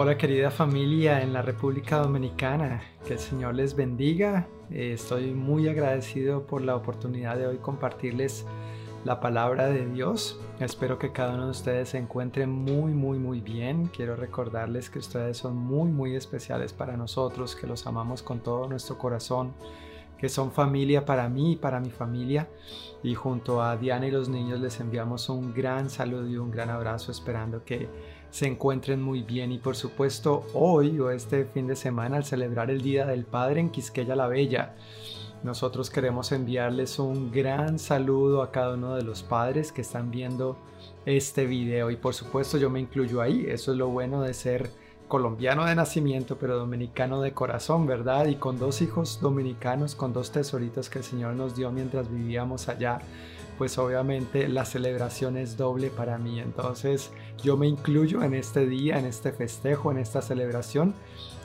Hola querida familia en la República Dominicana, que el Señor les bendiga. Eh, estoy muy agradecido por la oportunidad de hoy compartirles la palabra de Dios. Espero que cada uno de ustedes se encuentre muy, muy, muy bien. Quiero recordarles que ustedes son muy, muy especiales para nosotros, que los amamos con todo nuestro corazón, que son familia para mí y para mi familia. Y junto a Diana y los niños les enviamos un gran saludo y un gran abrazo esperando que se encuentren muy bien y por supuesto hoy o este fin de semana al celebrar el Día del Padre en Quisqueya la Bella. Nosotros queremos enviarles un gran saludo a cada uno de los padres que están viendo este video y por supuesto yo me incluyo ahí, eso es lo bueno de ser colombiano de nacimiento pero dominicano de corazón, ¿verdad? Y con dos hijos dominicanos, con dos tesoritos que el Señor nos dio mientras vivíamos allá pues obviamente la celebración es doble para mí. Entonces yo me incluyo en este día, en este festejo, en esta celebración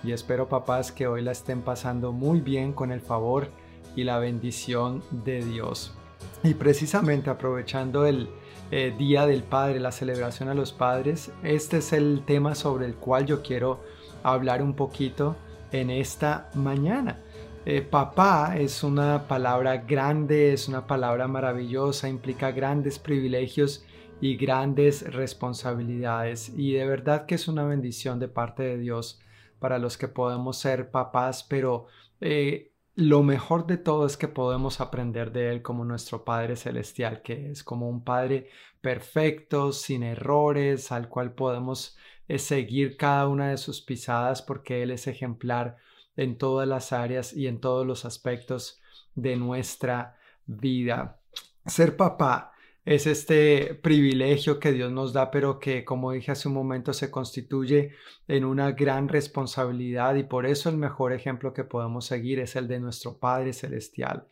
y espero papás que hoy la estén pasando muy bien con el favor y la bendición de Dios. Y precisamente aprovechando el eh, Día del Padre, la celebración a los padres, este es el tema sobre el cual yo quiero hablar un poquito en esta mañana. Eh, papá es una palabra grande, es una palabra maravillosa, implica grandes privilegios y grandes responsabilidades. Y de verdad que es una bendición de parte de Dios para los que podemos ser papás, pero eh, lo mejor de todo es que podemos aprender de Él como nuestro Padre Celestial, que es como un Padre perfecto, sin errores, al cual podemos eh, seguir cada una de sus pisadas porque Él es ejemplar en todas las áreas y en todos los aspectos de nuestra vida. Ser papá es este privilegio que Dios nos da, pero que, como dije hace un momento, se constituye en una gran responsabilidad y por eso el mejor ejemplo que podemos seguir es el de nuestro Padre Celestial.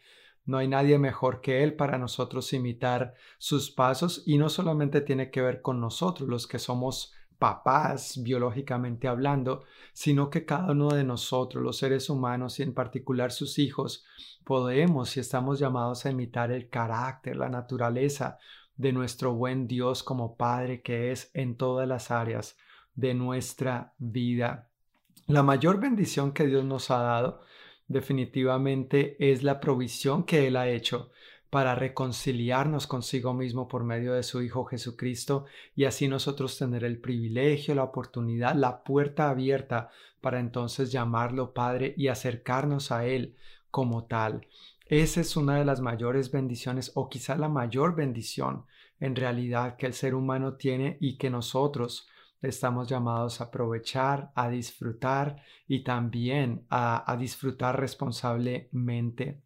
No hay nadie mejor que Él para nosotros imitar sus pasos y no solamente tiene que ver con nosotros, los que somos papás biológicamente hablando, sino que cada uno de nosotros, los seres humanos y en particular sus hijos, podemos y estamos llamados a imitar el carácter, la naturaleza de nuestro buen Dios como Padre que es en todas las áreas de nuestra vida. La mayor bendición que Dios nos ha dado definitivamente es la provisión que Él ha hecho para reconciliarnos consigo mismo por medio de su Hijo Jesucristo y así nosotros tener el privilegio, la oportunidad, la puerta abierta para entonces llamarlo Padre y acercarnos a Él como tal. Esa es una de las mayores bendiciones o quizá la mayor bendición en realidad que el ser humano tiene y que nosotros estamos llamados a aprovechar, a disfrutar y también a, a disfrutar responsablemente.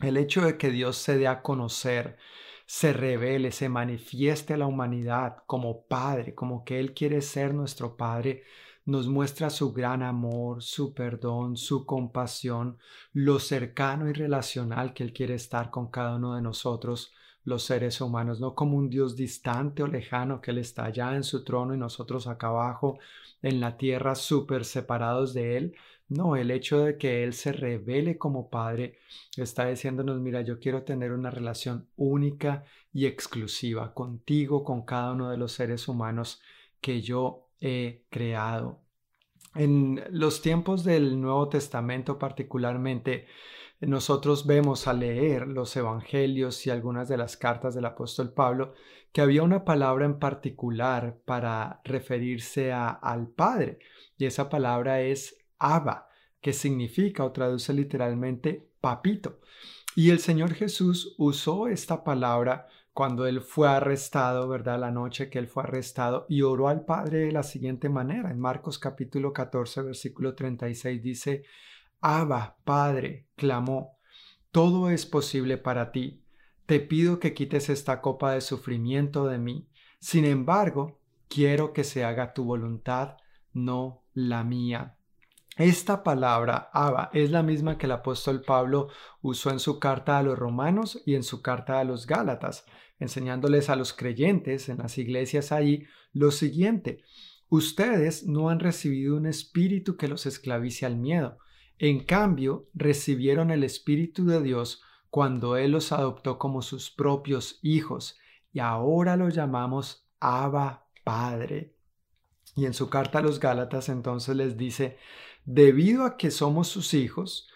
El hecho de que Dios se dé a conocer, se revele, se manifieste a la humanidad como Padre, como que Él quiere ser nuestro Padre, nos muestra su gran amor, su perdón, su compasión, lo cercano y relacional que Él quiere estar con cada uno de nosotros, los seres humanos, no como un Dios distante o lejano que Él está allá en su trono y nosotros acá abajo en la tierra súper separados de Él, no, el hecho de que Él se revele como Padre está diciéndonos, mira, yo quiero tener una relación única y exclusiva contigo, con cada uno de los seres humanos que yo he creado. En los tiempos del Nuevo Testamento particularmente, nosotros vemos al leer los evangelios y algunas de las cartas del apóstol Pablo que había una palabra en particular para referirse al Padre y esa palabra es Abba, que significa o traduce literalmente papito. Y el Señor Jesús usó esta palabra cuando él fue arrestado, ¿verdad? La noche que él fue arrestado y oró al Padre de la siguiente manera. En Marcos capítulo 14, versículo 36 dice, Abba, Padre, clamó, todo es posible para ti. Te pido que quites esta copa de sufrimiento de mí. Sin embargo, quiero que se haga tu voluntad, no la mía. Esta palabra, Abba, es la misma que el apóstol Pablo usó en su carta a los romanos y en su carta a los gálatas, enseñándoles a los creyentes en las iglesias ahí lo siguiente. Ustedes no han recibido un espíritu que los esclavice al miedo. En cambio, recibieron el Espíritu de Dios cuando Él los adoptó como sus propios hijos y ahora lo llamamos Abba Padre. Y en su carta a los Gálatas entonces les dice, debido a que somos sus hijos,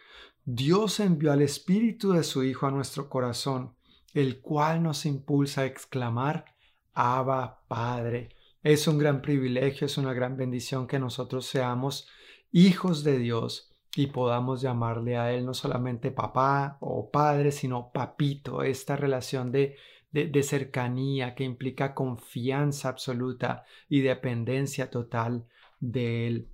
Dios envió al Espíritu de su Hijo a nuestro corazón, el cual nos impulsa a exclamar, Abba, Padre. Es un gran privilegio, es una gran bendición que nosotros seamos hijos de Dios y podamos llamarle a Él no solamente papá o padre, sino papito, esta relación de, de, cercanía que implica confianza absoluta y dependencia total de Él.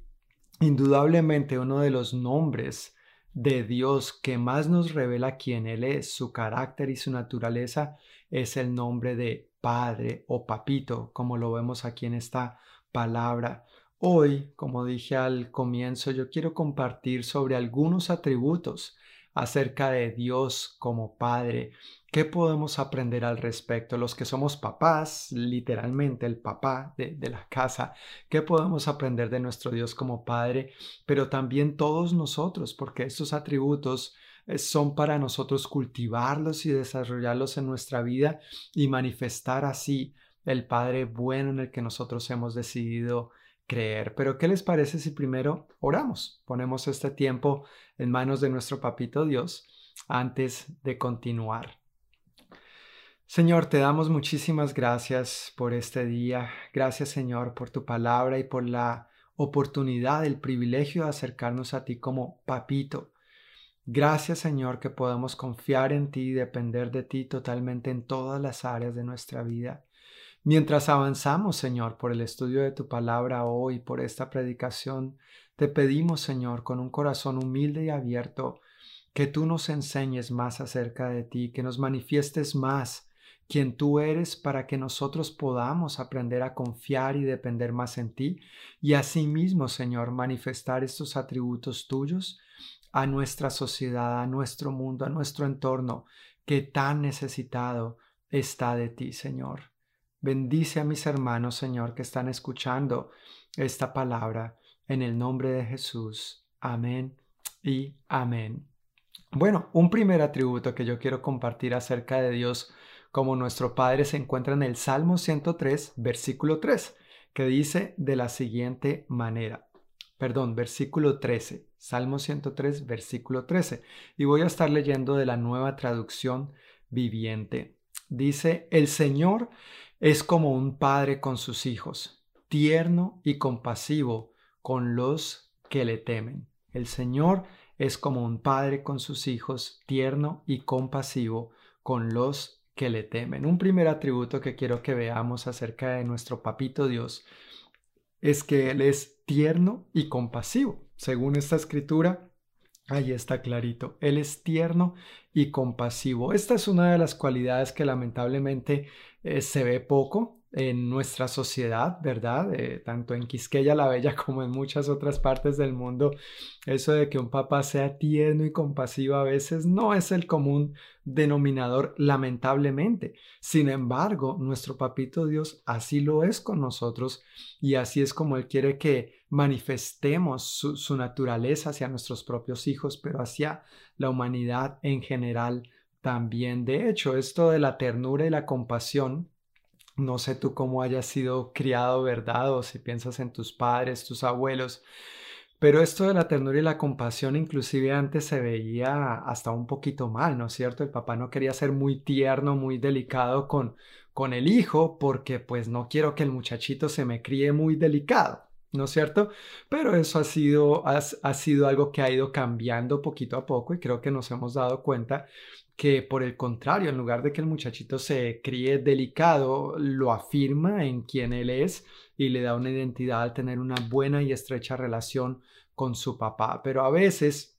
Indudablemente uno de los nombres de Dios que más nos revela quién Él es, su carácter y su naturaleza, es el nombre de Padre o Papito, como lo vemos aquí en esta palabra. Hoy, como dije al comienzo, yo quiero compartir sobre algunos atributos acerca de Dios como Padre. ¿Qué podemos aprender al respecto? Los que somos papás, literalmente el papá de, la casa, ¿qué podemos aprender de nuestro Dios como Padre? Pero también todos nosotros, porque estos atributos eh, son para nosotros cultivarlos y desarrollarlos en nuestra vida y manifestar así el Padre bueno en el que nosotros hemos decidido creer. Pero ¿qué les parece si primero oramos? Ponemos este tiempo en manos de nuestro papito Dios antes de continuar. Señor, te damos muchísimas gracias por este día. Gracias, Señor, por tu palabra y por la oportunidad, el privilegio de acercarnos a ti como papito. Gracias, Señor, que podemos confiar en ti y depender de ti totalmente en todas las áreas de nuestra vida. Mientras avanzamos, Señor, por el estudio de tu palabra hoy, por esta predicación, te pedimos, Señor, con un corazón humilde y abierto, que tú nos enseñes más acerca de ti, que nos manifiestes más quién tú eres para que nosotros podamos aprender a confiar y depender más en ti y asimismo, Señor, manifestar estos atributos tuyos a nuestra sociedad, a nuestro mundo, a nuestro entorno, que tan necesitado está de ti, Señor. Bendice a mis hermanos, Señor, que están escuchando esta palabra en el nombre de Jesús. Amén y amén. Bueno, un primer atributo que yo quiero compartir acerca de Dios como nuestro Padre se encuentra en el Salmo 103, versículo 3, que dice de la siguiente manera. Perdón, versículo 13. Salmo 103, versículo 13. Y voy a estar leyendo de la nueva traducción viviente. Dice, el Señor es como un padre con sus hijos, tierno y compasivo con los que le temen. El Señor es como un padre con sus hijos, tierno y compasivo con los que le temen. Un primer atributo que quiero que veamos acerca de nuestro papito Dios es que Él es tierno y compasivo. Según esta escritura, ahí está clarito. Él es tierno y compasivo. Esta es una de las cualidades que lamentablemente eh, se ve poco en nuestra sociedad, ¿verdad? Eh, tanto en Quisqueya la Bella como en muchas otras partes del mundo, eso de que un papá sea tierno y compasivo a veces no es el común denominador, lamentablemente. Sin embargo, nuestro papito Dios así lo es con nosotros y así es como Él quiere que manifestemos su, su naturaleza hacia nuestros propios hijos, pero hacia la humanidad en general también. De hecho, esto de la ternura y la compasión, no sé tú cómo hayas sido criado, ¿verdad? O si piensas en tus padres, tus abuelos, pero esto de la ternura y la compasión inclusive antes se veía hasta un poquito mal, ¿no es cierto? El papá no quería ser muy tierno, muy delicado con, con el hijo porque pues no quiero que el muchachito se me críe muy delicado. ¿no es cierto? Pero eso ha sido, ha, sido algo que ha ido cambiando poquito a poco y creo que nos hemos dado cuenta que por el contrario, en lugar de que el muchachito se críe delicado, lo afirma en quien él es y le da una identidad al tener una buena y estrecha relación con su papá. Pero a veces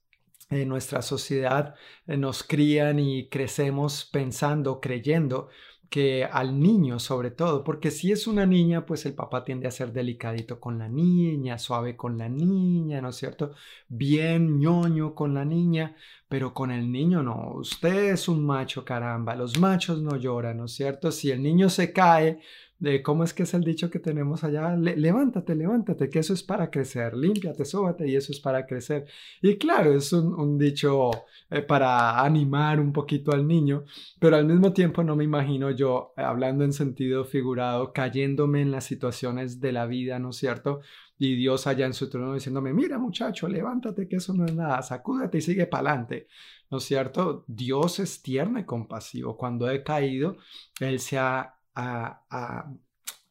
en nuestra sociedad eh, nos crían y crecemos pensando, creyendo que al niño sobre todo, porque si es una niña, pues el papá tiende a ser delicadito con la niña, suave con la niña, ¿no es cierto? Bien ñoño con la niña, pero con el niño no, usted es un macho caramba, los machos no lloran, ¿no es cierto? Si el niño se cae, de cómo es que es el dicho que tenemos allá, levántate, levántate, que eso es para crecer, límpiate, sóbate y eso es para crecer. Y claro, es un, dicho eh, para animar un poquito al niño, pero al mismo tiempo no me imagino yo, eh, hablando en sentido figurado, cayéndome en las situaciones de la vida, ¿no es cierto? y Dios allá en su trono diciéndome, mira muchacho, levántate que eso no es nada, sacúdate y sigue para adelante. ¿No es cierto? Dios es tierno y compasivo. Cuando he caído, Él se ha,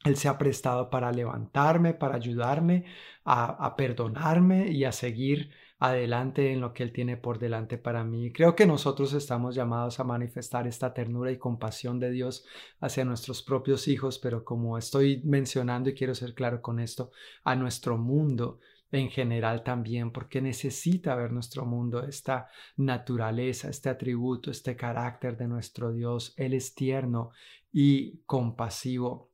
él se ha prestado para levantarme, para ayudarme, a, perdonarme y a seguir adelante en lo que Él tiene por delante para mí. Creo que nosotros estamos llamados a manifestar esta ternura y compasión de Dios hacia nuestros propios hijos, pero como estoy mencionando y quiero ser claro con esto, a nuestro mundo en general también, porque necesita ver nuestro mundo esta naturaleza, este atributo, este carácter de nuestro Dios. Él es tierno y compasivo.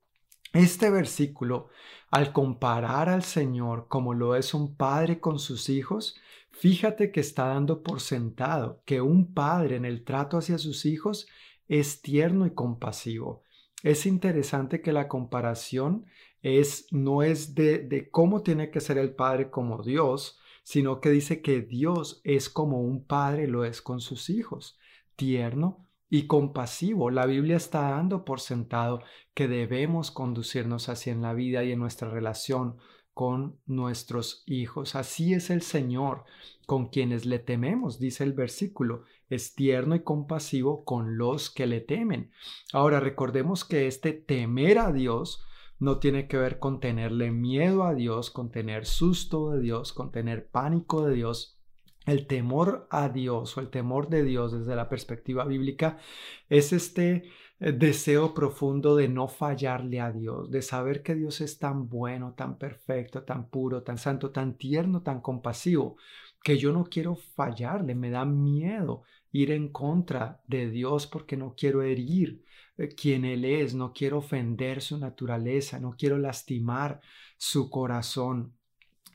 Este versículo, al comparar al Señor como lo es un padre con sus hijos, Fíjate que está dando por sentado que un padre en el trato hacia sus hijos es tierno y compasivo. Es interesante que la comparación es, no es de, de cómo tiene que ser el padre como Dios, sino que dice que Dios es como un padre lo es con sus hijos, tierno y compasivo. La Biblia está dando por sentado que debemos conducirnos así en la vida y en nuestra relación con nuestros hijos. Así es el Señor con quienes le tememos, dice el versículo. Es tierno y compasivo con los que le temen. Ahora recordemos que este temer a Dios no tiene que ver con tenerle miedo a Dios, con tener susto de Dios, con tener pánico de Dios. El temor a Dios o el temor de Dios desde la perspectiva bíblica es este eh, deseo profundo de no fallarle a Dios, de saber que Dios es tan bueno, tan perfecto, tan puro, tan santo, tan tierno, tan compasivo, que yo no quiero fallarle, me da miedo ir en contra de Dios porque no quiero herir eh, quien Él es, no quiero ofender su naturaleza, no quiero lastimar su corazón.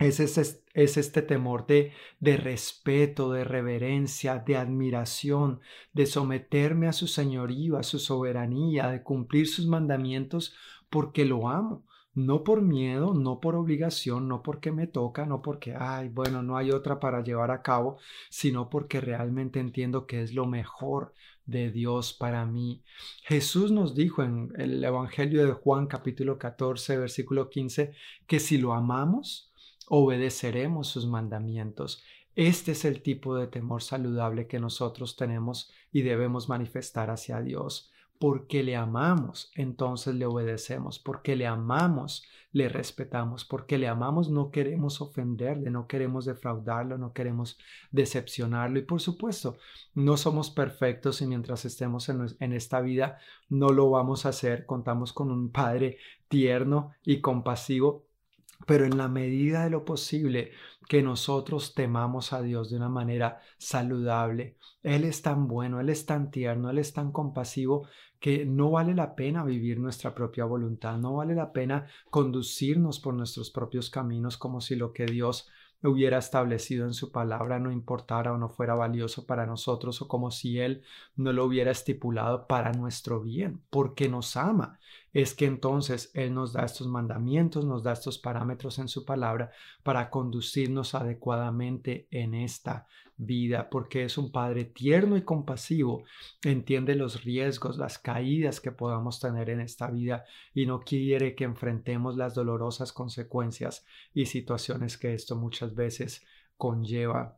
Es, es, este temor de, de, respeto, de reverencia, de admiración, de someterme a su señorío, a su soberanía, de cumplir sus mandamientos porque lo amo. No por miedo, no por obligación, no porque me toca, no porque, ay, bueno, no hay otra para llevar a cabo, sino porque realmente entiendo que es lo mejor de Dios para mí. Jesús nos dijo en el Evangelio de Juan capítulo 14, versículo 15, que si lo amamos, obedeceremos sus mandamientos. Este es el tipo de temor saludable que nosotros tenemos y debemos manifestar hacia Dios. Porque le amamos, entonces le obedecemos. Porque le amamos, le respetamos. Porque le amamos, no queremos ofenderle, no queremos defraudarlo, no queremos decepcionarlo. Y por supuesto, no somos perfectos y mientras estemos en, en esta vida no lo vamos a hacer. Contamos con un Padre tierno y compasivo pero en la medida de lo posible que nosotros temamos a Dios de una manera saludable, Él es tan bueno, Él es tan tierno, Él es tan compasivo que no vale la pena vivir nuestra propia voluntad, no vale la pena conducirnos por nuestros propios caminos como si lo que Dios hubiera establecido en su palabra no importara o no fuera valioso para nosotros o como si Él no lo hubiera estipulado para nuestro bien, porque nos ama. Es que entonces Él nos da estos mandamientos, nos da estos parámetros en su palabra para conducirnos adecuadamente en esta vida, porque es un Padre tierno y compasivo, entiende los riesgos, las caídas que podamos tener en esta vida y no quiere que enfrentemos las dolorosas consecuencias y situaciones que esto muchas veces conlleva.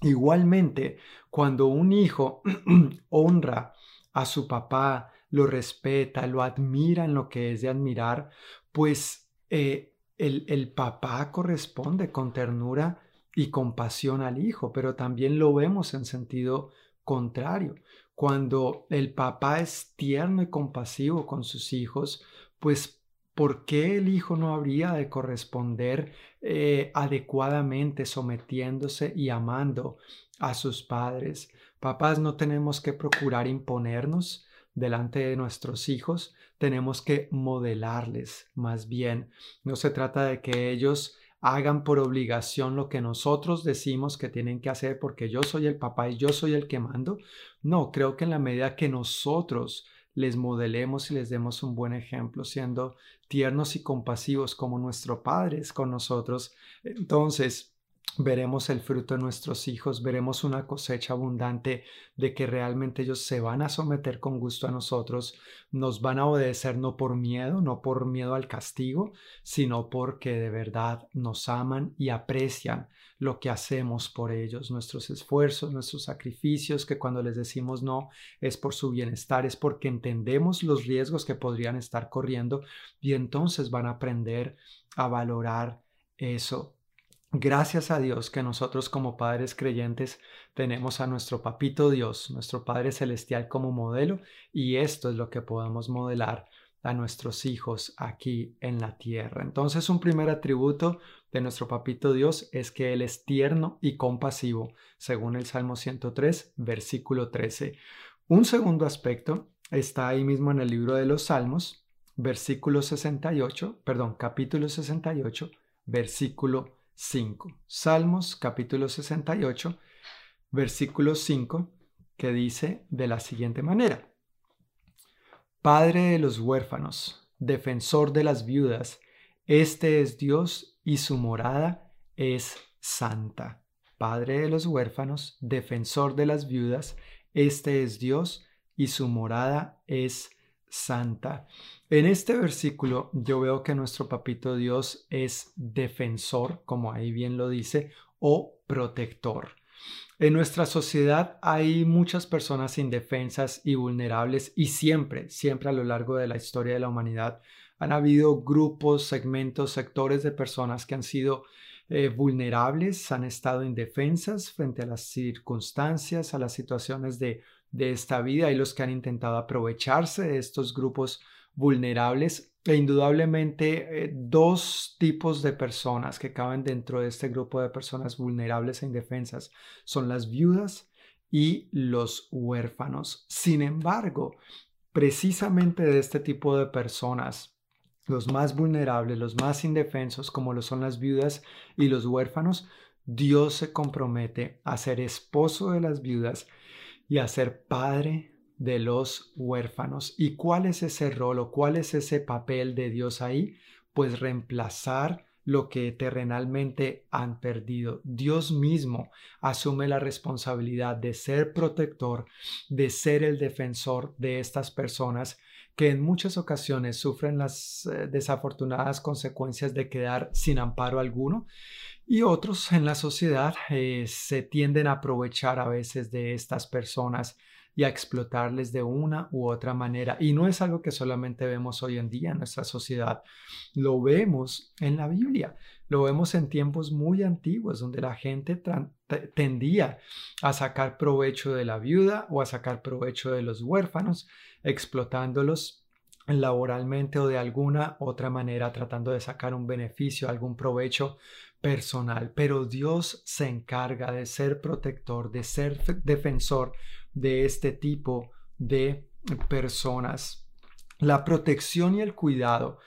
Igualmente, cuando un hijo honra a su papá, lo respeta, lo admira en lo que es de admirar, pues eh, el, el papá corresponde con ternura y compasión al hijo, pero también lo vemos en sentido contrario. Cuando el papá es tierno y compasivo con sus hijos, pues ¿por qué el hijo no habría de corresponder eh, adecuadamente sometiéndose y amando a sus padres? Papás no tenemos que procurar imponernos delante de nuestros hijos, tenemos que modelarles más bien. No se trata de que ellos hagan por obligación lo que nosotros decimos que tienen que hacer porque yo soy el papá y yo soy el que mando. No, creo que en la medida que nosotros les modelemos y les demos un buen ejemplo, siendo tiernos y compasivos como nuestro Padre es con nosotros, entonces veremos el fruto de nuestros hijos, veremos una cosecha abundante de que realmente ellos se van a someter con gusto a nosotros, nos van a obedecer no por miedo, no por miedo al castigo, sino porque de verdad nos aman y aprecian lo que hacemos por ellos, nuestros esfuerzos, nuestros sacrificios, que cuando les decimos no es por su bienestar, es porque entendemos los riesgos que podrían estar corriendo y entonces van a aprender a valorar eso Gracias a Dios que nosotros como padres creyentes tenemos a nuestro papito Dios, nuestro Padre Celestial como modelo y esto es lo que podemos modelar a nuestros hijos aquí en la tierra. Entonces un primer atributo de nuestro papito Dios es que Él es tierno y compasivo, según el Salmo 103, versículo 13. Un segundo aspecto está ahí mismo en el libro de los Salmos, versículo 68, perdón, capítulo 68, versículo 5. Salmos capítulo 68, versículo 5, que dice de la siguiente manera. Padre de los huérfanos, defensor de las viudas, este es Dios y su morada es santa. Padre de los huérfanos, defensor de las viudas, este es Dios y su morada es santa. En este versículo yo veo que nuestro papito Dios es defensor, como ahí bien lo dice, o protector. En nuestra sociedad hay muchas personas indefensas y vulnerables y siempre, siempre a lo largo de la historia de la humanidad han habido grupos, segmentos, sectores de personas que han sido eh, vulnerables, han estado indefensas frente a las circunstancias, a las situaciones de, de esta vida y los que han intentado aprovecharse de estos grupos vulnerables e indudablemente eh, dos tipos de personas que caben dentro de este grupo de personas vulnerables e indefensas son las viudas y los huérfanos. Sin embargo, precisamente de este tipo de personas, los más vulnerables, los más indefensos, como lo son las viudas y los huérfanos, Dios se compromete a ser esposo de las viudas y a ser padre de los huérfanos. ¿Y cuál es ese rol o cuál es ese papel de Dios ahí? Pues reemplazar lo que terrenalmente han perdido. Dios mismo asume la responsabilidad de ser protector, de ser el defensor de estas personas que en muchas ocasiones sufren las eh, desafortunadas consecuencias de quedar sin amparo alguno y otros en la sociedad eh, se tienden a aprovechar a veces de estas personas y a explotarles de una u otra manera. Y no es algo que solamente vemos hoy en día en nuestra sociedad, lo vemos en la Biblia, lo vemos en tiempos muy antiguos donde la gente tendía a sacar provecho de la viuda o a sacar provecho de los huérfanos, explotándolos laboralmente o de alguna otra manera tratando de sacar un beneficio, algún provecho personal, pero Dios se encarga de ser protector, de ser defensor de este tipo de personas. La protección y el cuidado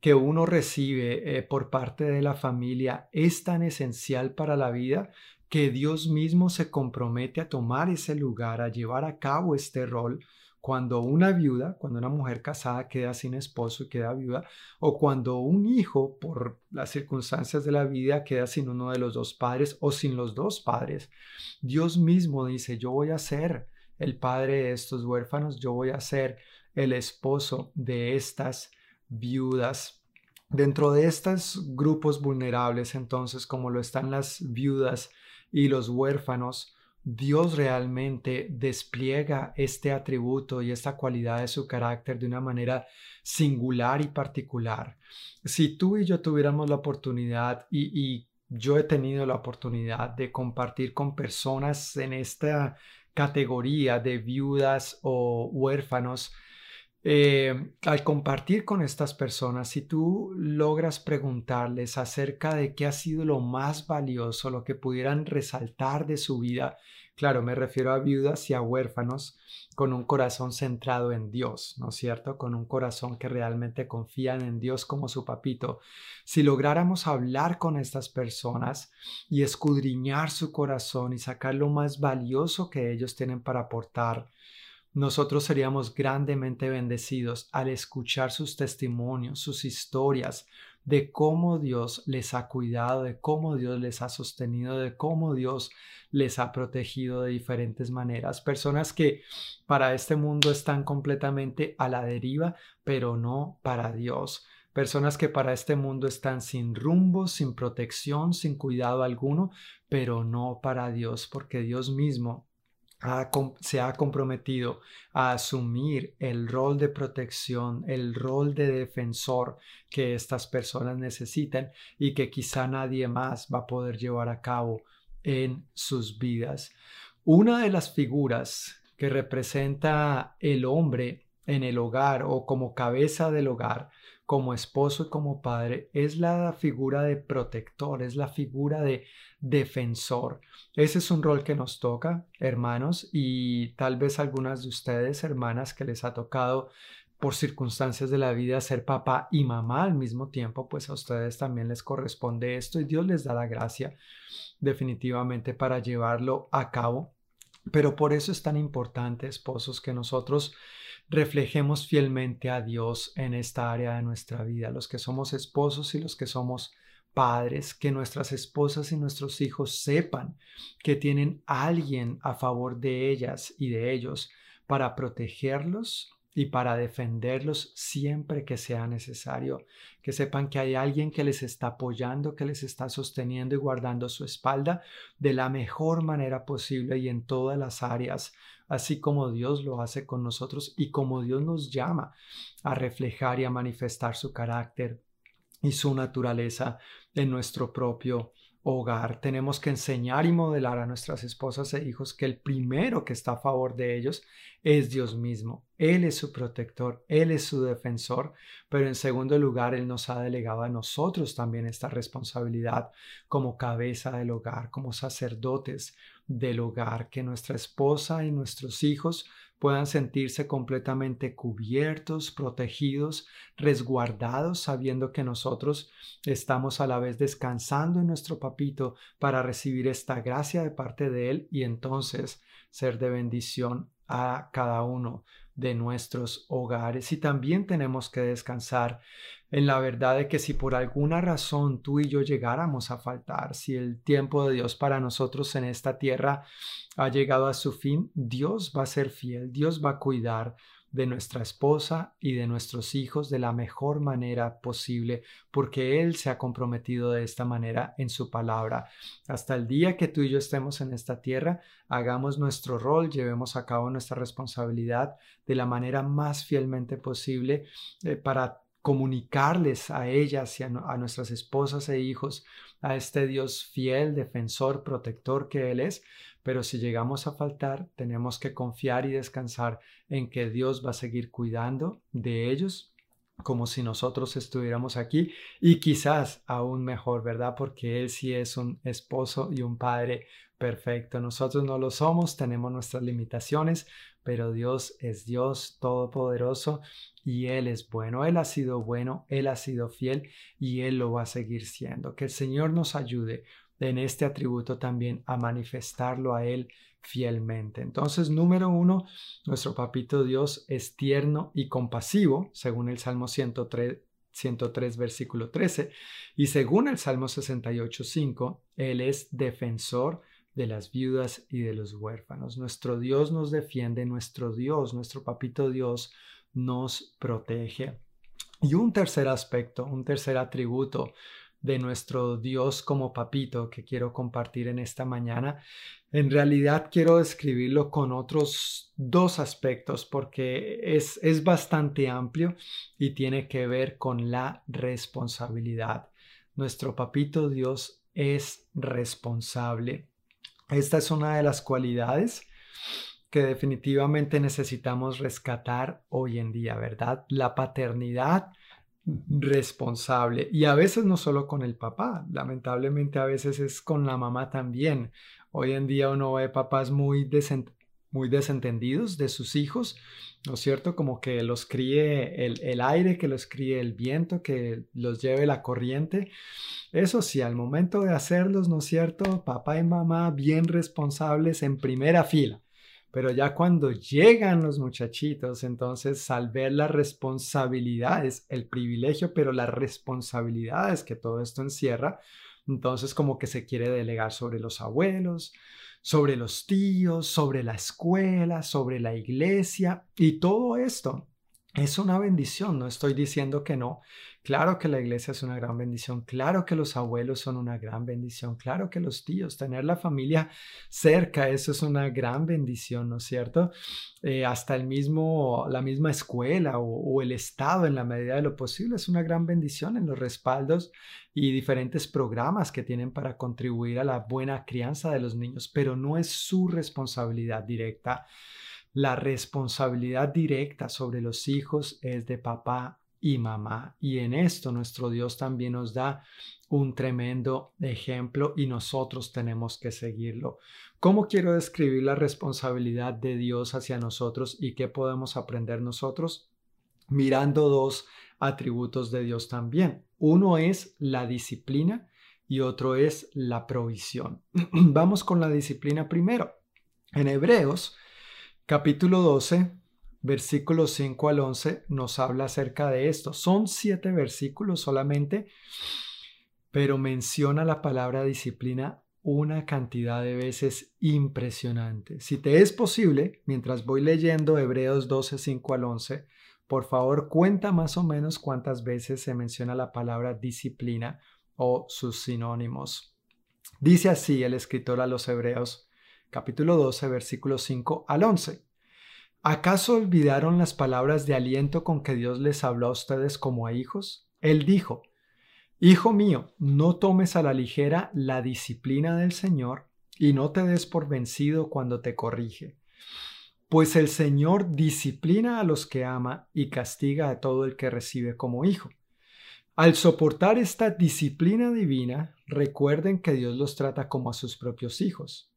que uno recibe eh, por parte de la familia es tan esencial para la vida que Dios mismo se compromete a tomar ese lugar, a llevar a cabo este rol cuando una viuda, cuando una mujer casada queda sin esposo y queda viuda, o cuando un hijo, por las circunstancias de la vida, queda sin uno de los dos padres o sin los dos padres, Dios mismo dice, yo voy a ser el padre de estos huérfanos, yo voy a ser el esposo de estas viudas. Dentro de estos grupos vulnerables, entonces, como lo están las viudas y los huérfanos, Dios realmente despliega este atributo y esta cualidad de su carácter de una manera singular y particular. Si tú y yo tuviéramos la oportunidad y, yo he tenido la oportunidad de compartir con personas en esta categoría de viudas o huérfanos, eh, al compartir con estas personas, si tú logras preguntarles acerca de qué ha sido lo más valioso, lo que pudieran resaltar de su vida, claro, me refiero a viudas y a huérfanos con un corazón centrado en Dios, ¿no es cierto? Con un corazón que realmente confían en Dios como su papito. Si lográramos hablar con estas personas y escudriñar su corazón y sacar lo más valioso que ellos tienen para aportar, nosotros seríamos grandemente bendecidos al escuchar sus testimonios, sus historias, de cómo Dios les ha cuidado, de cómo Dios les ha sostenido, de cómo Dios les ha protegido de diferentes maneras. Personas que para este mundo están completamente a la deriva, pero no para Dios. Personas que para este mundo están sin rumbo, sin protección, sin cuidado alguno, pero no para Dios, porque Dios mismo se ha comprometido a asumir el rol de protección, el rol de defensor que estas personas necesitan y que quizá nadie más va a poder llevar a cabo en sus vidas. Una de las figuras que representa el hombre en el hogar o como cabeza del hogar como esposo y como padre es la figura de protector, es la figura de defensor. Ese es un rol que nos toca, hermanos, y tal vez algunas de ustedes, hermanas, que les ha tocado por circunstancias de la vida ser papá y mamá al mismo tiempo, pues a ustedes también les corresponde esto y Dios les da la gracia definitivamente para llevarlo a cabo. Pero por eso es tan importante, esposos, que nosotros reflejemos fielmente a Dios en esta área de nuestra vida, los que somos esposos y los que somos padres, que nuestras esposas y nuestros hijos sepan que tienen alguien a favor de ellas y de ellos para protegerlos y para defenderlos siempre que sea necesario, que sepan que hay alguien que les está apoyando, que les está sosteniendo y guardando su espalda de la mejor manera posible y en todas las áreas, así como Dios lo hace con nosotros y como Dios nos llama a reflejar y a manifestar su carácter y su naturaleza en nuestro propio hogar. Tenemos que enseñar y modelar a nuestras esposas e hijos que el primero que está a favor de ellos es Dios mismo. Él es su protector, Él es su defensor, pero en segundo lugar, Él nos ha delegado a nosotros también esta responsabilidad como cabeza del hogar, como sacerdotes del hogar, que nuestra esposa y nuestros hijos puedan sentirse completamente cubiertos, protegidos, resguardados, sabiendo que nosotros estamos a la vez descansando en nuestro papito para recibir esta gracia de parte de Él y entonces ser de bendición a cada uno de nuestros hogares. Y también tenemos que descansar en la verdad de que si por alguna razón tú y yo llegáramos a faltar, si el tiempo de Dios para nosotros en esta tierra ha llegado a su fin, Dios va a ser fiel, Dios va a cuidar de nuestra esposa y de nuestros hijos de la mejor manera posible, porque Él se ha comprometido de esta manera en su palabra. Hasta el día que tú y yo estemos en esta tierra, hagamos nuestro rol, llevemos a cabo nuestra responsabilidad de la manera más fielmente posible eh, para comunicarles a ellas y a, a, nuestras esposas e hijos a este Dios fiel, defensor, protector que Él es, pero si llegamos a faltar, tenemos que confiar y descansar en que Dios va a seguir cuidando de ellos como si nosotros estuviéramos aquí y quizás aún mejor, ¿verdad? Porque Él sí es un esposo y un padre perfecto. Nosotros no lo somos, tenemos nuestras limitaciones, pero Dios es Dios todopoderoso y Él es bueno. Él ha sido bueno, Él ha sido fiel y Él lo va a seguir siendo. Que el Señor nos ayude en este atributo también a manifestarlo a Él fielmente. Entonces, número uno, nuestro papito Dios es tierno y compasivo, según el Salmo 103, 103 versículo 13, y según el Salmo 68, 5, Él es defensor de las viudas y de los huérfanos. Nuestro Dios nos defiende, nuestro Dios, nuestro papito Dios nos protege. Y un tercer aspecto, un tercer atributo de nuestro Dios como papito que quiero compartir en esta mañana. En realidad quiero describirlo con otros dos aspectos porque es, es bastante amplio y tiene que ver con la responsabilidad. Nuestro papito Dios es responsable. Esta es una de las cualidades que definitivamente necesitamos rescatar hoy en día, ¿verdad? La paternidad responsable y a veces no solo con el papá, lamentablemente a veces es con la mamá también. Hoy en día uno ve papás muy, muy desentendidos de sus hijos, ¿no es cierto? Como que los críe el, el aire, que los críe el viento, que los lleve la corriente. Eso sí, al momento de hacerlos, ¿no es cierto? Papá y mamá bien responsables en primera fila Pero ya cuando llegan los muchachitos, entonces al ver las responsabilidades, el privilegio, pero las responsabilidades que todo esto encierra, entonces como que se quiere delegar sobre los abuelos, sobre los tíos, sobre la escuela, sobre la iglesia y todo esto es una bendición, no estoy diciendo que no. Claro que la iglesia es una gran bendición, claro que los abuelos son una gran bendición, claro que los tíos, tener la familia cerca, eso es una gran bendición, ¿no es cierto? Eh, hasta el mismo, la misma escuela o, el Estado en la medida de lo posible es una gran bendición en los respaldos y diferentes programas que tienen para contribuir a la buena crianza de los niños, pero no es su responsabilidad directa la responsabilidad directa sobre los hijos es de papá y mamá. Y en esto nuestro Dios también nos da un tremendo ejemplo y nosotros tenemos que seguirlo. ¿Cómo quiero describir la responsabilidad de Dios hacia nosotros y qué podemos aprender nosotros? Mirando dos atributos de Dios también. Uno es la disciplina y otro es la provisión. Vamos con la disciplina primero. En Hebreos Capítulo 12, versículos 5 al 11 nos habla acerca de esto. Son siete versículos solamente, pero menciona la palabra disciplina una cantidad de veces impresionante. Si te es posible, mientras voy leyendo Hebreos 12, 5 al 11, por favor cuenta más o menos cuántas veces se menciona la palabra disciplina o sus sinónimos. Dice así el escritor a los Hebreos capítulo 12, versículos 5 al 11. ¿Acaso olvidaron las palabras de aliento con que Dios les habló a ustedes como a hijos? Él dijo, Hijo mío, no tomes a la ligera la disciplina del Señor y no te des por vencido cuando te corrige. Pues el Señor disciplina a los que ama y castiga a todo el que recibe como hijo. Al soportar esta disciplina divina, recuerden que Dios los trata como a sus propios hijos.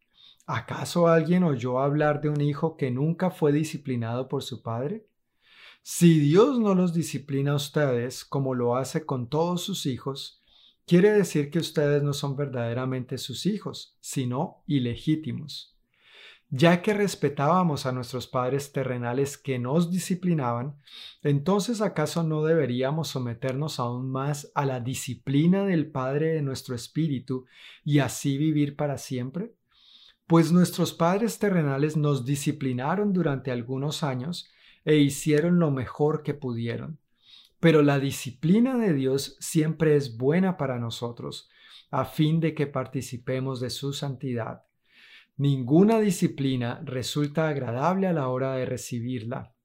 ¿Acaso alguien oyó hablar de un hijo que nunca fue disciplinado por su padre? Si Dios no los disciplina a ustedes como lo hace con todos sus hijos, quiere decir que ustedes no son verdaderamente sus hijos, sino ilegítimos. Ya que respetábamos a nuestros padres terrenales que nos disciplinaban, entonces acaso no deberíamos someternos aún más a la disciplina del Padre de nuestro espíritu y así vivir para siempre? Pues nuestros padres terrenales nos disciplinaron durante algunos años e hicieron lo mejor que pudieron. Pero la disciplina de Dios siempre es buena para nosotros, a fin de que participemos de su santidad. Ninguna disciplina resulta agradable a la hora de recibirla.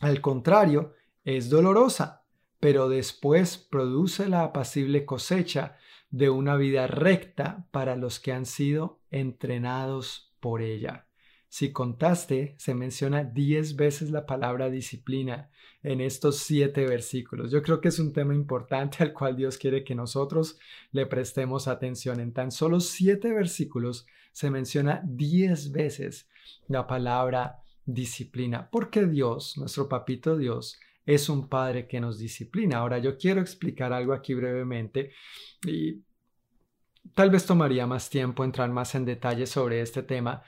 Al contrario, es dolorosa, pero después produce la apacible cosecha de una vida recta para los que han sido entrenados por ella. Si contaste, se menciona diez veces la palabra disciplina en estos siete versículos. Yo creo que es un tema importante al cual Dios quiere que nosotros le prestemos atención. En tan solo siete versículos se menciona diez veces la palabra disciplina, porque Dios, nuestro papito Dios, es un padre que nos disciplina. Ahora yo quiero explicar algo aquí brevemente y tal vez tomaría más tiempo entrar más en detalle sobre este tema,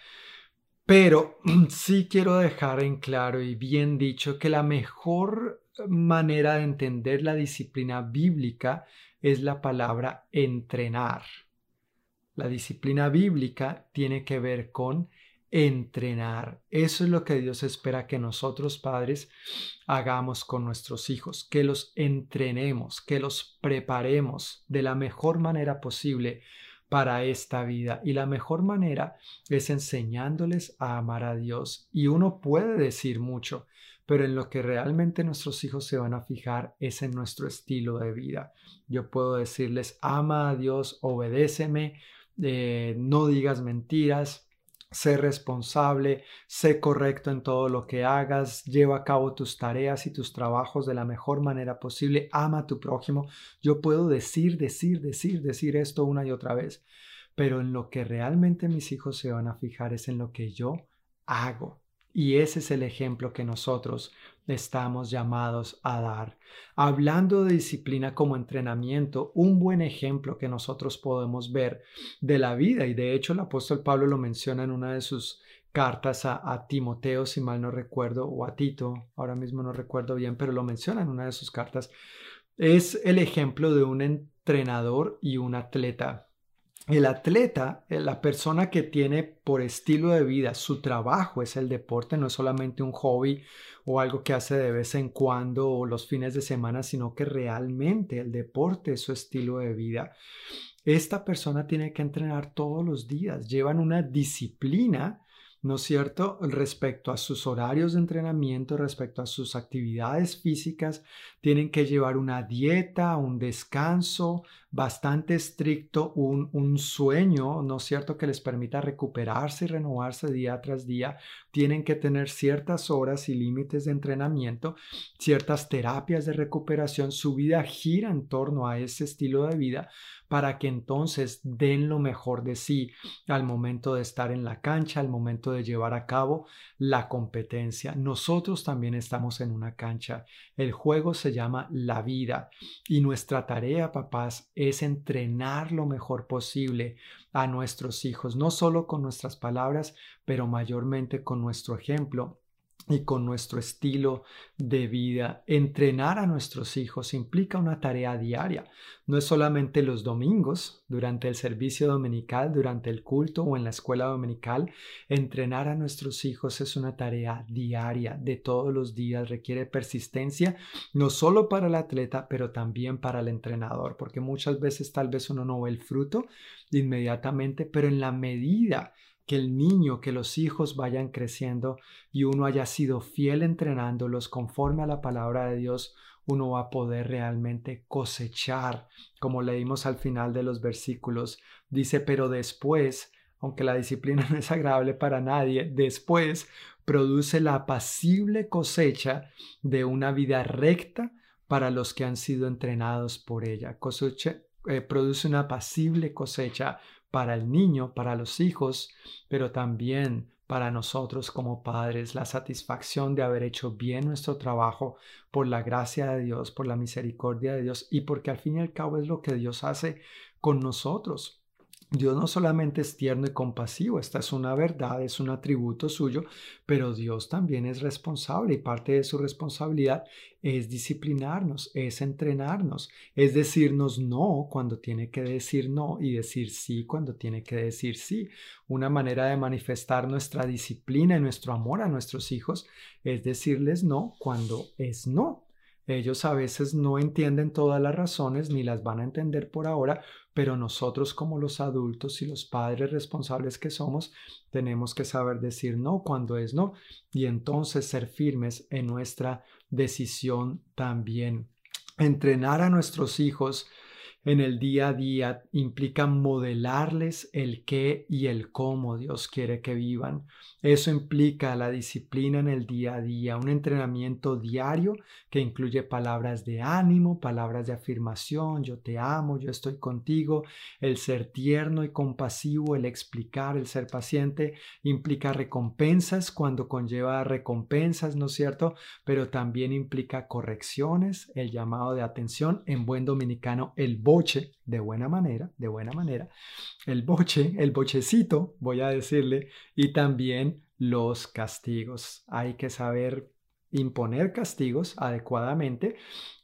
pero sí quiero dejar en claro y bien dicho que la mejor manera de entender la disciplina bíblica es la palabra entrenar. La disciplina bíblica tiene que ver con entrenar. Eso es lo que Dios espera que nosotros padres hagamos con nuestros hijos, que los entrenemos, que los preparemos de la mejor manera posible para esta vida. Y la mejor manera es enseñándoles a amar a Dios. Y uno puede decir mucho, pero en lo que realmente nuestros hijos se van a fijar es en nuestro estilo de vida. Yo puedo decirles, ama a Dios, obedéceme, eh, no digas mentiras, sé responsable, sé correcto en todo lo que hagas, lleva a cabo tus tareas y tus trabajos de la mejor manera posible, ama a tu prójimo. Yo puedo decir, decir, decir, decir esto una y otra vez, pero en lo que realmente mis hijos se van a fijar es en lo que yo hago. Y ese es el ejemplo que nosotros estamos llamados a dar. Hablando de disciplina como entrenamiento, un buen ejemplo que nosotros podemos ver de la vida, y de hecho el apóstol Pablo lo menciona en una de sus cartas a, Timoteo, si mal no recuerdo, o a Tito, ahora mismo no recuerdo bien, pero lo menciona en una de sus cartas, es el ejemplo de un entrenador y un atleta. El atleta, eh, la persona que tiene por estilo de vida su trabajo es el deporte, no es solamente un hobby o algo que hace de vez en cuando o los fines de semana, sino que realmente el deporte es su estilo de vida. Esta persona tiene que entrenar todos los días, llevan una disciplina ¿no es cierto? Respecto a sus horarios de entrenamiento, respecto a sus actividades físicas, tienen que llevar una dieta, un descanso bastante estricto, un, un sueño, ¿no es cierto?, que les permita recuperarse y renovarse día tras día. Tienen que tener ciertas horas y límites de entrenamiento, ciertas terapias de recuperación. Su vida gira en torno a ese estilo de vida para que entonces den lo mejor de sí al momento de estar en la cancha, al momento de llevar a cabo la competencia. Nosotros también estamos en una cancha. El juego se llama la vida. Y nuestra tarea, papás, es entrenar lo mejor posible a nuestros hijos, no solo con nuestras palabras, pero mayormente con nuestro ejemplo y con nuestro estilo de vida. Entrenar a nuestros hijos implica una tarea diaria. No es solamente los domingos, durante el servicio dominical, durante el culto o en la escuela dominical. Entrenar a nuestros hijos es una tarea diaria de todos los días. Requiere persistencia, no solo para el atleta, pero también para el entrenador, porque muchas veces tal vez uno no ve el fruto inmediatamente, pero en la medida que el niño, que los hijos vayan creciendo y uno haya sido fiel entrenándolos conforme a la palabra de Dios, uno va a poder realmente cosechar, como leímos al final de los versículos. Dice, pero después, aunque la disciplina no es agradable para nadie, después produce la apacible cosecha de una vida recta para los que han sido entrenados por ella. Eh, produce una apacible cosecha para el niño, para los hijos, pero también para nosotros como padres, la satisfacción de haber hecho bien nuestro trabajo por la gracia de Dios, por la misericordia de Dios y porque al fin y al cabo es lo que Dios hace con nosotros. Dios no solamente es tierno y compasivo, esta es una verdad, es un atributo suyo, pero Dios también es responsable y parte de su responsabilidad es disciplinarnos, es entrenarnos, es decirnos no cuando tiene que decir no y decir sí cuando tiene que decir sí. Una manera de manifestar nuestra disciplina y nuestro amor a nuestros hijos es decirles no cuando es no. Ellos a veces no entienden todas las razones ni las van a entender por ahora, pero nosotros como los adultos y los padres responsables que somos, tenemos que saber decir no cuando es no y entonces ser firmes en nuestra decisión también. Entrenar a nuestros hijos en el día a día implica modelarles el qué y el cómo Dios quiere que vivan. Eso implica la disciplina en el día a día, un entrenamiento diario que incluye palabras de ánimo, palabras de afirmación, yo te amo, yo estoy contigo, el ser tierno y compasivo, el explicar, el ser paciente, implica recompensas cuando conlleva recompensas, ¿no es cierto? Pero también implica correcciones, el llamado de atención, en buen dominicano, el de buena manera, de buena manera, el boche, el bochecito, voy a decirle, y también los castigos. Hay que saber imponer castigos adecuadamente,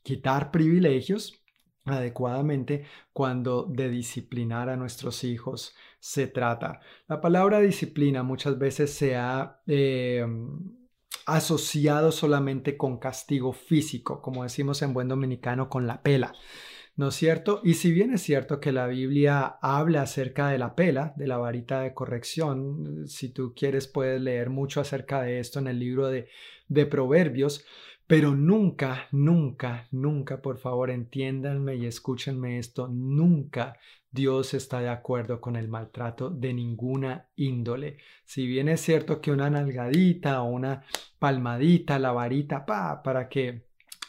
quitar privilegios adecuadamente cuando de disciplinar a nuestros hijos se trata. La palabra disciplina muchas veces se ha eh, asociado solamente con castigo físico, como decimos en buen dominicano, con la pela. ¿No es cierto? Y si bien es cierto que la Biblia habla acerca de la pela, de la varita de corrección, si tú quieres puedes leer mucho acerca de esto en el libro de, de Proverbios, pero nunca, nunca, nunca, por favor, entiéndanme y escúchenme esto, nunca Dios está de acuerdo con el maltrato de ninguna índole. Si bien es cierto que una nalgadita o una palmadita, la varita, pa, para que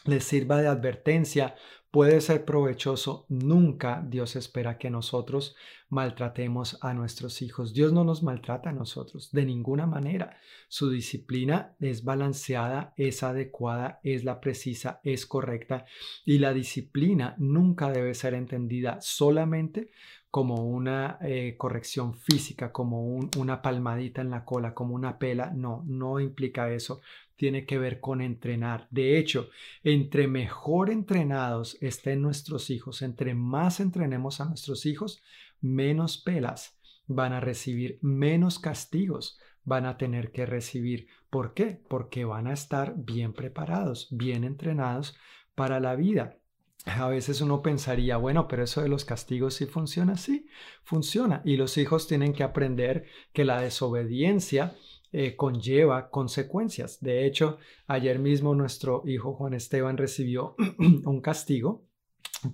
les sirva de advertencia, puede ser provechoso. Nunca Dios espera que nosotros maltratemos a nuestros hijos. Dios no nos maltrata a nosotros de ninguna manera. Su disciplina es balanceada, es adecuada, es la precisa, es correcta y la disciplina nunca debe ser entendida solamente como una eh, corrección física, como una palmadita en la cola, como una pela. No, no implica eso. Tiene que ver con entrenar. De hecho, entre mejor entrenados estén nuestros hijos, entre más entrenemos a nuestros hijos, menos pelas van a recibir, menos castigos van a tener que recibir. ¿Por qué? Porque van a estar bien preparados, bien entrenados para la vida. A veces uno pensaría, bueno, pero eso de los castigos sí funciona, sí, funciona. Y los hijos tienen que aprender que la desobediencia eh, conlleva consecuencias. De hecho, ayer mismo nuestro hijo Juan Esteban recibió un castigo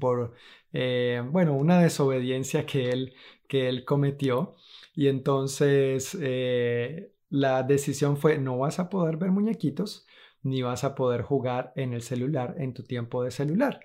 por, eh, bueno, una desobediencia que él, que él cometió. Y entonces eh, la decisión fue, no vas a poder ver muñequitos, ni vas a poder jugar en el celular en tu tiempo de celular.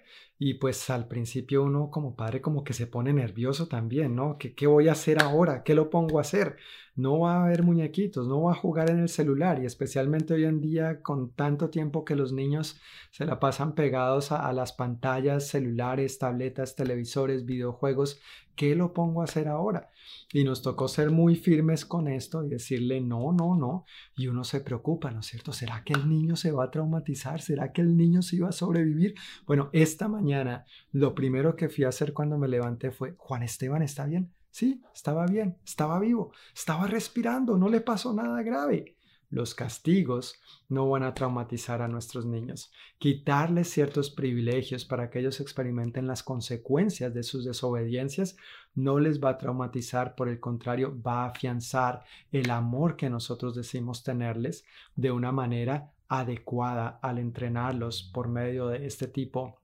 Y pues al principio uno como padre como que se pone nervioso también, ¿no? ¿Qué, ¿Qué, voy a hacer ahora? ¿Qué lo pongo a hacer? No va a haber muñequitos, no va a jugar en el celular y especialmente hoy en día con tanto tiempo que los niños se la pasan pegados a, a las pantallas, celulares, tabletas, televisores, videojuegos. ¿Qué lo pongo a hacer ahora? Y nos tocó ser muy firmes con esto y decirle no, no, no. Y uno se preocupa, ¿no es cierto? ¿Será que el niño se va a traumatizar? ¿Será que el niño se iba a sobrevivir? Bueno, esta mañana lo primero que fui a hacer cuando me levanté fue, Juan Esteban, ¿está bien? Sí, estaba bien, estaba vivo, estaba respirando, no le pasó nada grave. Los castigos no van a traumatizar a nuestros niños. Quitarles ciertos privilegios para que ellos experimenten las consecuencias de sus desobediencias no les va a traumatizar, por el contrario, va a afianzar el amor que nosotros decimos tenerles de una manera adecuada al entrenarlos por medio de este tipo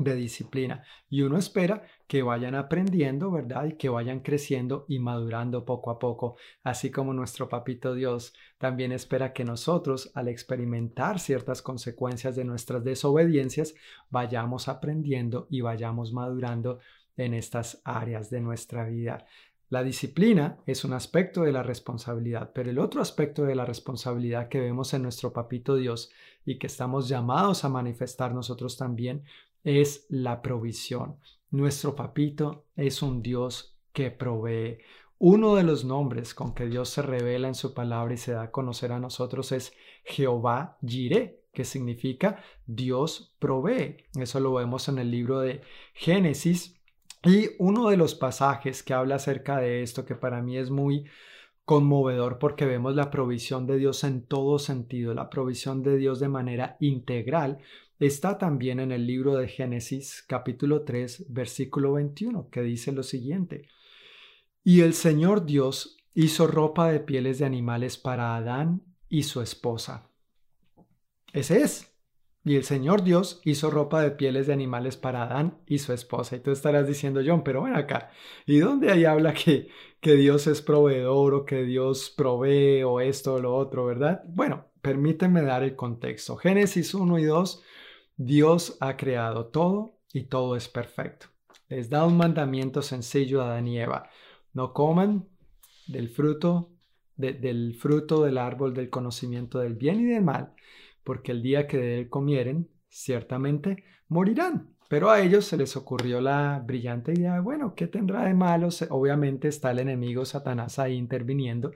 de disciplina. Y uno espera que vayan aprendiendo, ¿verdad? Y que vayan creciendo y madurando poco a poco, así como nuestro papito Dios también espera que nosotros, al experimentar ciertas consecuencias de nuestras desobediencias, vayamos aprendiendo y vayamos madurando en estas áreas de nuestra vida. La disciplina es un aspecto de la responsabilidad, pero el otro aspecto de la responsabilidad que vemos en nuestro papito Dios y que estamos llamados a manifestar nosotros también es la provisión. Nuestro papito es un Dios que provee. Uno de los nombres con que Dios se revela en su palabra y se da a conocer a nosotros es Jehová Jireh, que significa Dios provee. Eso lo vemos en el libro de Génesis. Y uno de los pasajes que habla acerca de esto, que para mí es muy conmovedor porque vemos la provisión de Dios en todo sentido, la provisión de Dios de manera integral, está también en el libro de Génesis capítulo 3 versículo 21 que dice lo siguiente. Y el Señor Dios hizo ropa de pieles de animales para Adán y su esposa. Ese es. Y el Señor Dios hizo ropa de pieles de animales para Adán y su esposa. Y tú estarás diciendo, John, pero ven acá. ¿Y dónde ahí habla que, que Dios es proveedor o que Dios provee o esto o lo otro, verdad? Bueno, permíteme dar el contexto. Génesis 1 y 2 Dios ha creado todo y todo es perfecto. Les da un mandamiento sencillo a Adán y Eva. No coman del fruto, del fruto del árbol del conocimiento del bien y del mal, porque el día que de él comieren, ciertamente morirán. Pero a ellos se les ocurrió la brillante idea, bueno, ¿qué tendrá de malo? Obviamente está el enemigo Satanás ahí interviniendo,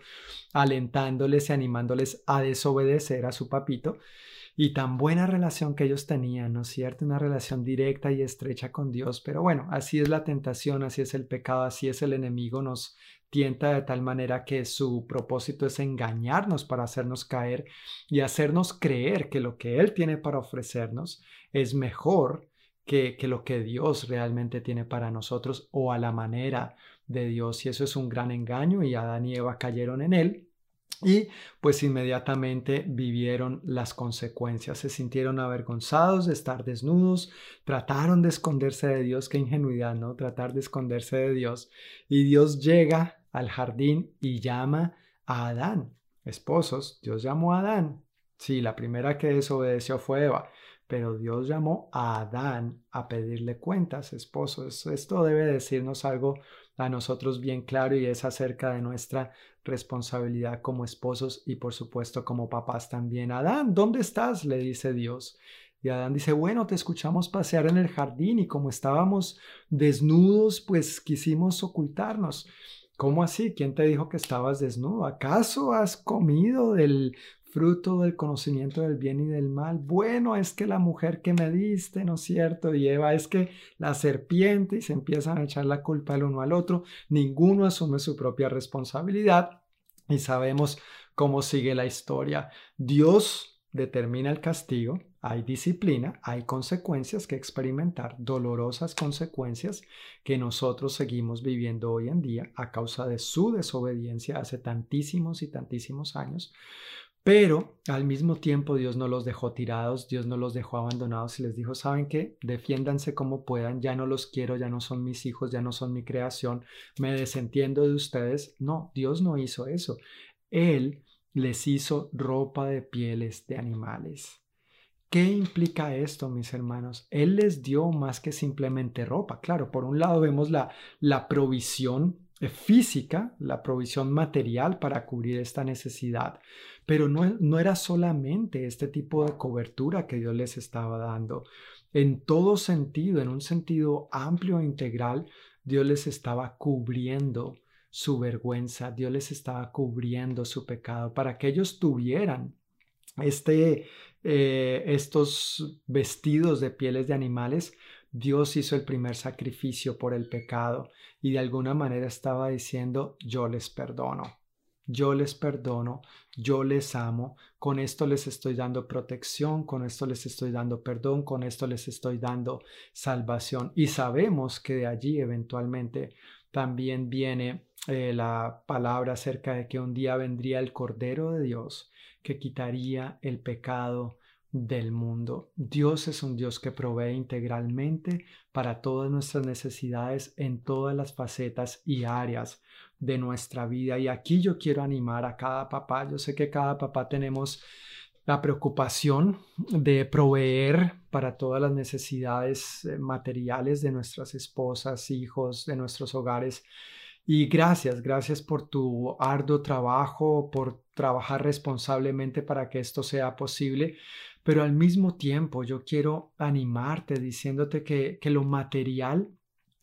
alentándoles y animándoles a desobedecer a su papito y tan buena relación que ellos tenían, ¿no es cierto? Una relación directa y estrecha con Dios. Pero bueno, así es la tentación, así es el pecado, así es el enemigo, nos tienta de tal manera que su propósito es engañarnos para hacernos caer y hacernos creer que lo que Él tiene para ofrecernos es mejor que, lo que Dios realmente tiene para nosotros o a la manera de Dios. Y eso es un gran engaño y Adán y Eva cayeron en él y pues inmediatamente vivieron las consecuencias, se sintieron avergonzados de estar desnudos, trataron de esconderse de Dios, qué ingenuidad, ¿no? Tratar de esconderse de Dios. Y Dios llega al jardín y llama a Adán. Esposos, Dios llamó a Adán. Sí, la primera que desobedeció fue Eva, pero Dios llamó a Adán a pedirle cuentas, esposos. Esto debe decirnos algo a nosotros bien claro y es acerca de nuestra responsabilidad como esposos y por supuesto como papás también. Adán, ¿dónde estás? le dice Dios. Y Adán dice, bueno, te escuchamos pasear en el jardín y como estábamos desnudos, pues quisimos ocultarnos. ¿Cómo así? ¿Quién te dijo que estabas desnudo? ¿Acaso has comido del fruto del conocimiento del bien y del mal? Bueno, es que la mujer que me diste, ¿no es cierto? Y Eva, es que la serpiente y se empiezan a echar la culpa el uno al otro. Ninguno asume su propia responsabilidad y sabemos cómo sigue la historia. Dios determina el castigo, hay disciplina, hay consecuencias que experimentar, dolorosas consecuencias que nosotros seguimos viviendo hoy en día a causa de su desobediencia hace tantísimos y tantísimos años. Pero al mismo tiempo Dios no los dejó tirados, Dios no los dejó abandonados y les dijo, ¿saben qué? Defiéndanse como puedan, ya no los quiero, ya no son mis hijos, ya no son mi creación, me desentiendo de ustedes. No, Dios no hizo eso. Él les hizo ropa de pieles de animales. ¿Qué implica esto, mis hermanos? Él les dio más que simplemente ropa. Claro, por un lado vemos la, la provisión física, la provisión material para cubrir esta necesidad, pero no, no era solamente este tipo de cobertura que Dios les estaba dando. En todo sentido, en un sentido amplio e integral, Dios les estaba cubriendo su vergüenza, Dios les estaba cubriendo su pecado para que ellos tuvieran este, eh, estos vestidos de pieles de animales, Dios hizo el primer sacrificio por el pecado y de alguna manera estaba diciendo, yo les perdono, yo les perdono, yo les amo, con esto les estoy dando protección, con esto les estoy dando perdón, con esto les estoy dando salvación. Y sabemos que de allí eventualmente también viene eh, la palabra acerca de que un día vendría el Cordero de Dios que quitaría el pecado del mundo. Dios es un Dios que provee integralmente para todas nuestras necesidades en todas las facetas y áreas de nuestra vida. Y aquí yo quiero animar a cada papá. Yo sé que cada papá tenemos la preocupación de proveer para todas las necesidades eh, materiales de nuestras esposas, hijos, de nuestros hogares. Y gracias, gracias por tu arduo trabajo, por trabajar responsablemente para que esto sea posible. Pero al mismo tiempo yo quiero animarte diciéndote que, que lo material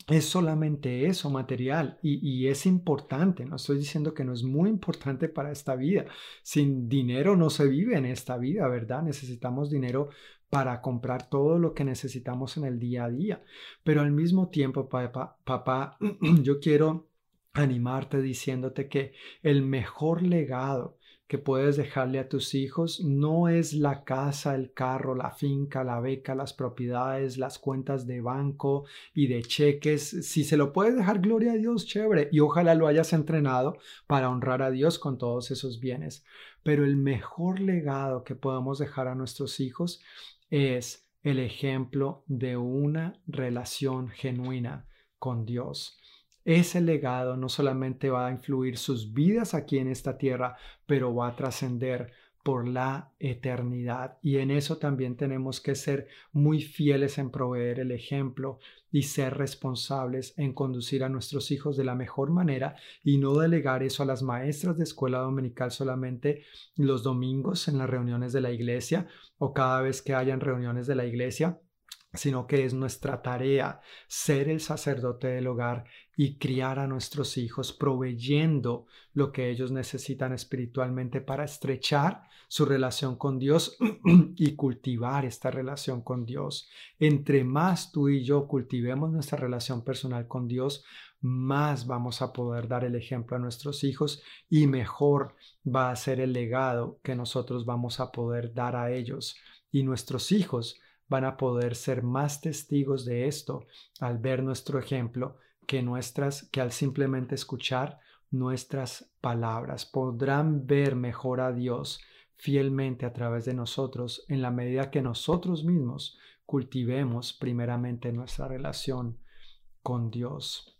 es solamente eso, material, y, es importante. No estoy diciendo que no es muy importante para esta vida. Sin dinero no se vive en esta vida, ¿verdad? Necesitamos dinero para comprar todo lo que necesitamos en el día a día. Pero al mismo tiempo, papá yo quiero animarte diciéndote que el mejor legado que puedes dejarle a tus hijos no es la casa, el carro, la finca, la beca, las propiedades, las cuentas de banco y de cheques. Si se lo puedes dejar, gloria a Dios, chévere. Y ojalá lo hayas entrenado para honrar a Dios con todos esos bienes. Pero el mejor legado que podemos dejar a nuestros hijos es el ejemplo de una relación genuina con Dios. Ese legado no solamente va a influir sus vidas aquí en esta tierra, pero va a trascender por la eternidad. Y en eso también tenemos que ser muy fieles en proveer el ejemplo y ser responsables en conducir a nuestros hijos de la mejor manera y no delegar eso a las maestras de escuela dominical solamente los domingos en las reuniones de la iglesia o cada vez que hayan reuniones de la iglesia sino que es nuestra tarea ser el sacerdote del hogar y criar a nuestros hijos proveyendo lo que ellos necesitan espiritualmente para estrechar su relación con Dios y cultivar esta relación con Dios. Entre más tú y yo cultivemos nuestra relación personal con Dios, más vamos a poder dar el ejemplo a nuestros hijos y mejor va a ser el legado que nosotros vamos a poder dar a ellos y nuestros hijos van a poder ser más testigos de esto al ver nuestro ejemplo que nuestras que al simplemente escuchar nuestras palabras. Podrán ver mejor a Dios fielmente a través de nosotros en la medida que nosotros mismos cultivemos primeramente nuestra relación con Dios.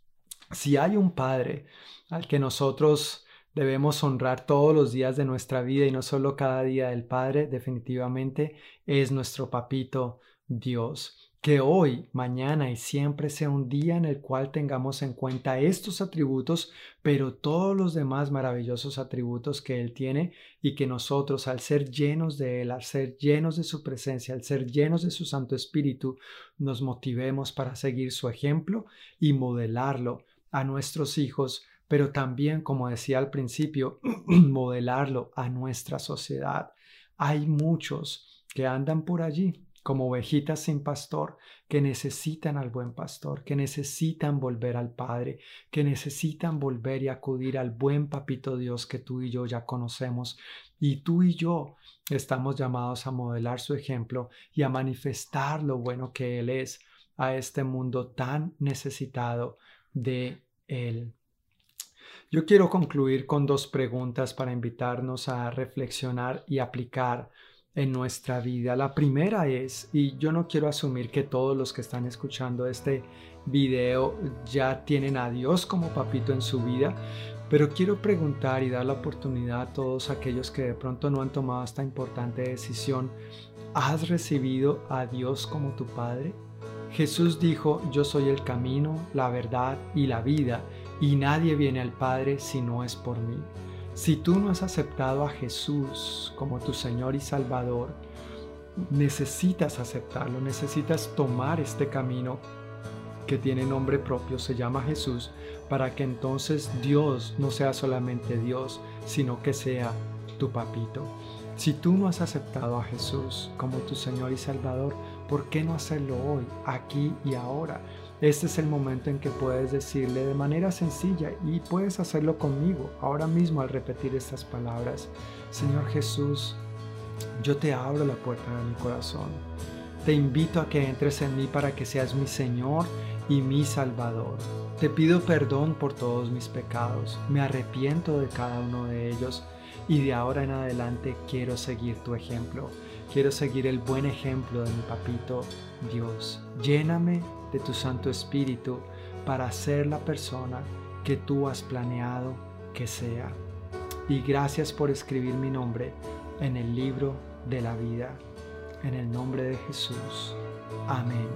Si hay un Padre al que nosotros debemos honrar todos los días de nuestra vida y no solo cada día del Padre, definitivamente es nuestro papito Dios. Que hoy, mañana y siempre sea un día en el cual tengamos en cuenta estos atributos, pero todos los demás maravillosos atributos que Él tiene y que nosotros, al ser llenos de Él, al ser llenos de su presencia, al ser llenos de su Santo Espíritu, nos motivemos para seguir su ejemplo y modelarlo a nuestros hijos, pero también, como decía al principio, modelarlo a nuestra sociedad. Hay muchos que andan por allí como ovejitas sin pastor, que necesitan al buen pastor, que necesitan volver al Padre, que necesitan volver y acudir al buen papito Dios que tú y yo ya conocemos. Y tú y yo estamos llamados a modelar su ejemplo y a manifestar lo bueno que Él es a este mundo tan necesitado de Él. Yo quiero concluir con dos preguntas para invitarnos a reflexionar y aplicar en nuestra vida. La primera es, y yo no quiero asumir que todos los que están escuchando este video ya tienen a Dios como papito en su vida, pero quiero preguntar y dar la oportunidad a todos aquellos que de pronto no han tomado esta importante decisión. ¿Has recibido a Dios como tu Padre? Jesús dijo, yo soy el camino, la verdad y la vida, y nadie viene al Padre si no es por mí. Si tú no has aceptado a Jesús como tu Señor y Salvador, necesitas aceptarlo, necesitas tomar este camino que tiene nombre propio, se llama Jesús, para que entonces Dios no sea solamente Dios, sino que sea tu papito. Si tú no has aceptado a Jesús como tu Señor y Salvador, ¿por qué no hacerlo hoy, aquí y ahora? Este es el momento en que puedes decirle de manera sencilla y puedes hacerlo conmigo ahora mismo al repetir estas palabras. Señor Jesús, yo te abro la puerta de mi corazón. Te invito a que entres en mí para que seas mi Señor y mi Salvador. Te pido perdón por todos mis pecados. Me arrepiento de cada uno de ellos y de ahora en adelante quiero seguir tu ejemplo. Quiero seguir el buen ejemplo de mi papito Dios. Lléname de tu Santo Espíritu para ser la persona que tú has planeado que sea. Y gracias por escribir mi nombre en el libro de la vida. En el nombre de Jesús. Amén.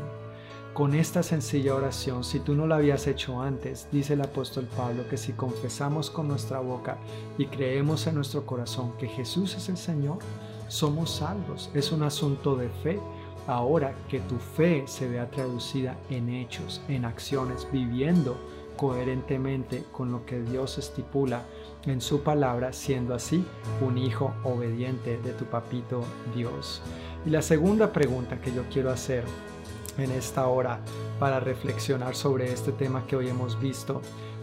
Con esta sencilla oración, si tú no la habías hecho antes, dice el apóstol Pablo que si confesamos con nuestra boca y creemos en nuestro corazón que Jesús es el Señor, somos salvos. Es un asunto de fe Ahora que tu fe se vea traducida en hechos, en acciones, viviendo coherentemente con lo que Dios estipula en su palabra, siendo así un hijo obediente de tu papito Dios. Y la segunda pregunta que yo quiero hacer en esta hora para reflexionar sobre este tema que hoy hemos visto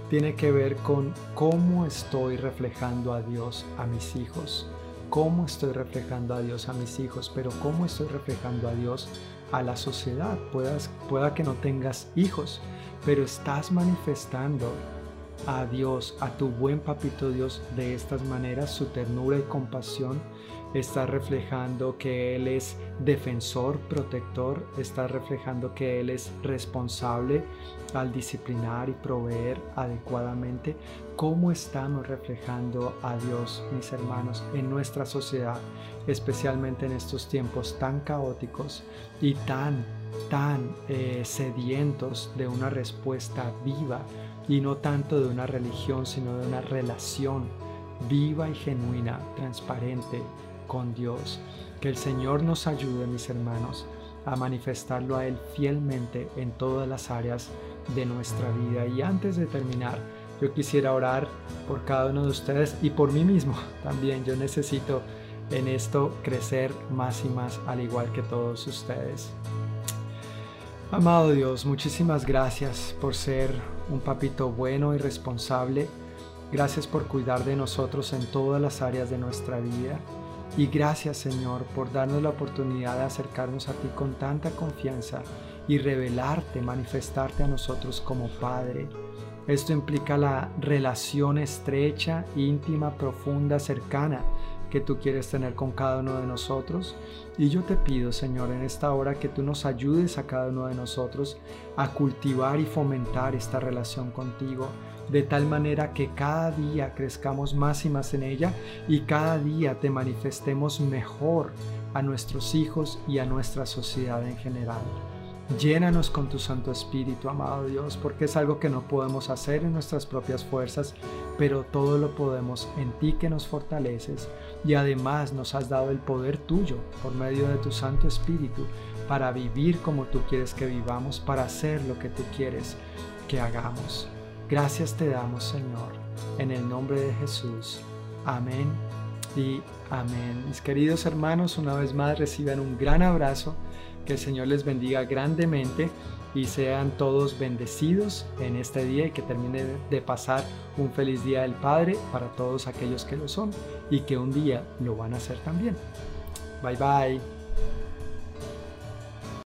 tiene que ver con cómo estoy reflejando a Dios a mis hijos cómo estoy reflejando a Dios a mis hijos, pero cómo estoy reflejando a Dios a la sociedad. Puedas, pueda que no tengas hijos, pero estás manifestando a Dios, a tu buen papito Dios, de estas maneras, su ternura y compasión está reflejando que Él es defensor, protector, está reflejando que Él es responsable al disciplinar y proveer adecuadamente. ¿Cómo estamos reflejando a Dios, mis hermanos, en nuestra sociedad, especialmente en estos tiempos tan caóticos y tan, tan eh, sedientos de una respuesta viva y no tanto de una religión, sino de una relación viva y genuina, transparente, con Dios. Que el Señor nos ayude, mis hermanos, a manifestarlo a Él fielmente en todas las áreas de nuestra vida. Y antes de terminar, yo quisiera orar por cada uno de ustedes y por mí mismo también. Yo necesito en esto crecer más y más, al igual que todos ustedes. Amado Dios, muchísimas gracias por ser un papito bueno y responsable. Gracias por cuidar de nosotros en todas las áreas de nuestra vida. Y gracias Señor por darnos la oportunidad de acercarnos a ti con tanta confianza y revelarte, manifestarte a nosotros como Padre. Esto implica la relación estrecha, íntima, profunda, cercana que tú quieres tener con cada uno de nosotros. Y yo te pido, Señor, en esta hora que tú nos ayudes a cada uno de nosotros a cultivar y fomentar esta relación contigo de tal manera que cada día crezcamos más y más en ella y cada día te manifestemos mejor a nuestros hijos y a nuestra sociedad en general. Llénanos con tu Santo Espíritu, amado Dios, porque es algo que no podemos hacer en nuestras propias fuerzas, pero todo lo podemos en ti que nos fortaleces y además nos has dado el poder tuyo por medio de tu Santo Espíritu para vivir como tú quieres que vivamos, para hacer lo que tú quieres que hagamos. Gracias te damos, Señor, en el nombre de Jesús. Amén y amén. Mis queridos hermanos, una vez más reciban un gran abrazo. Que el Señor les bendiga grandemente y sean todos bendecidos en este día y que termine de pasar un feliz día del Padre para todos aquellos que lo son y que un día lo van a hacer también. Bye bye.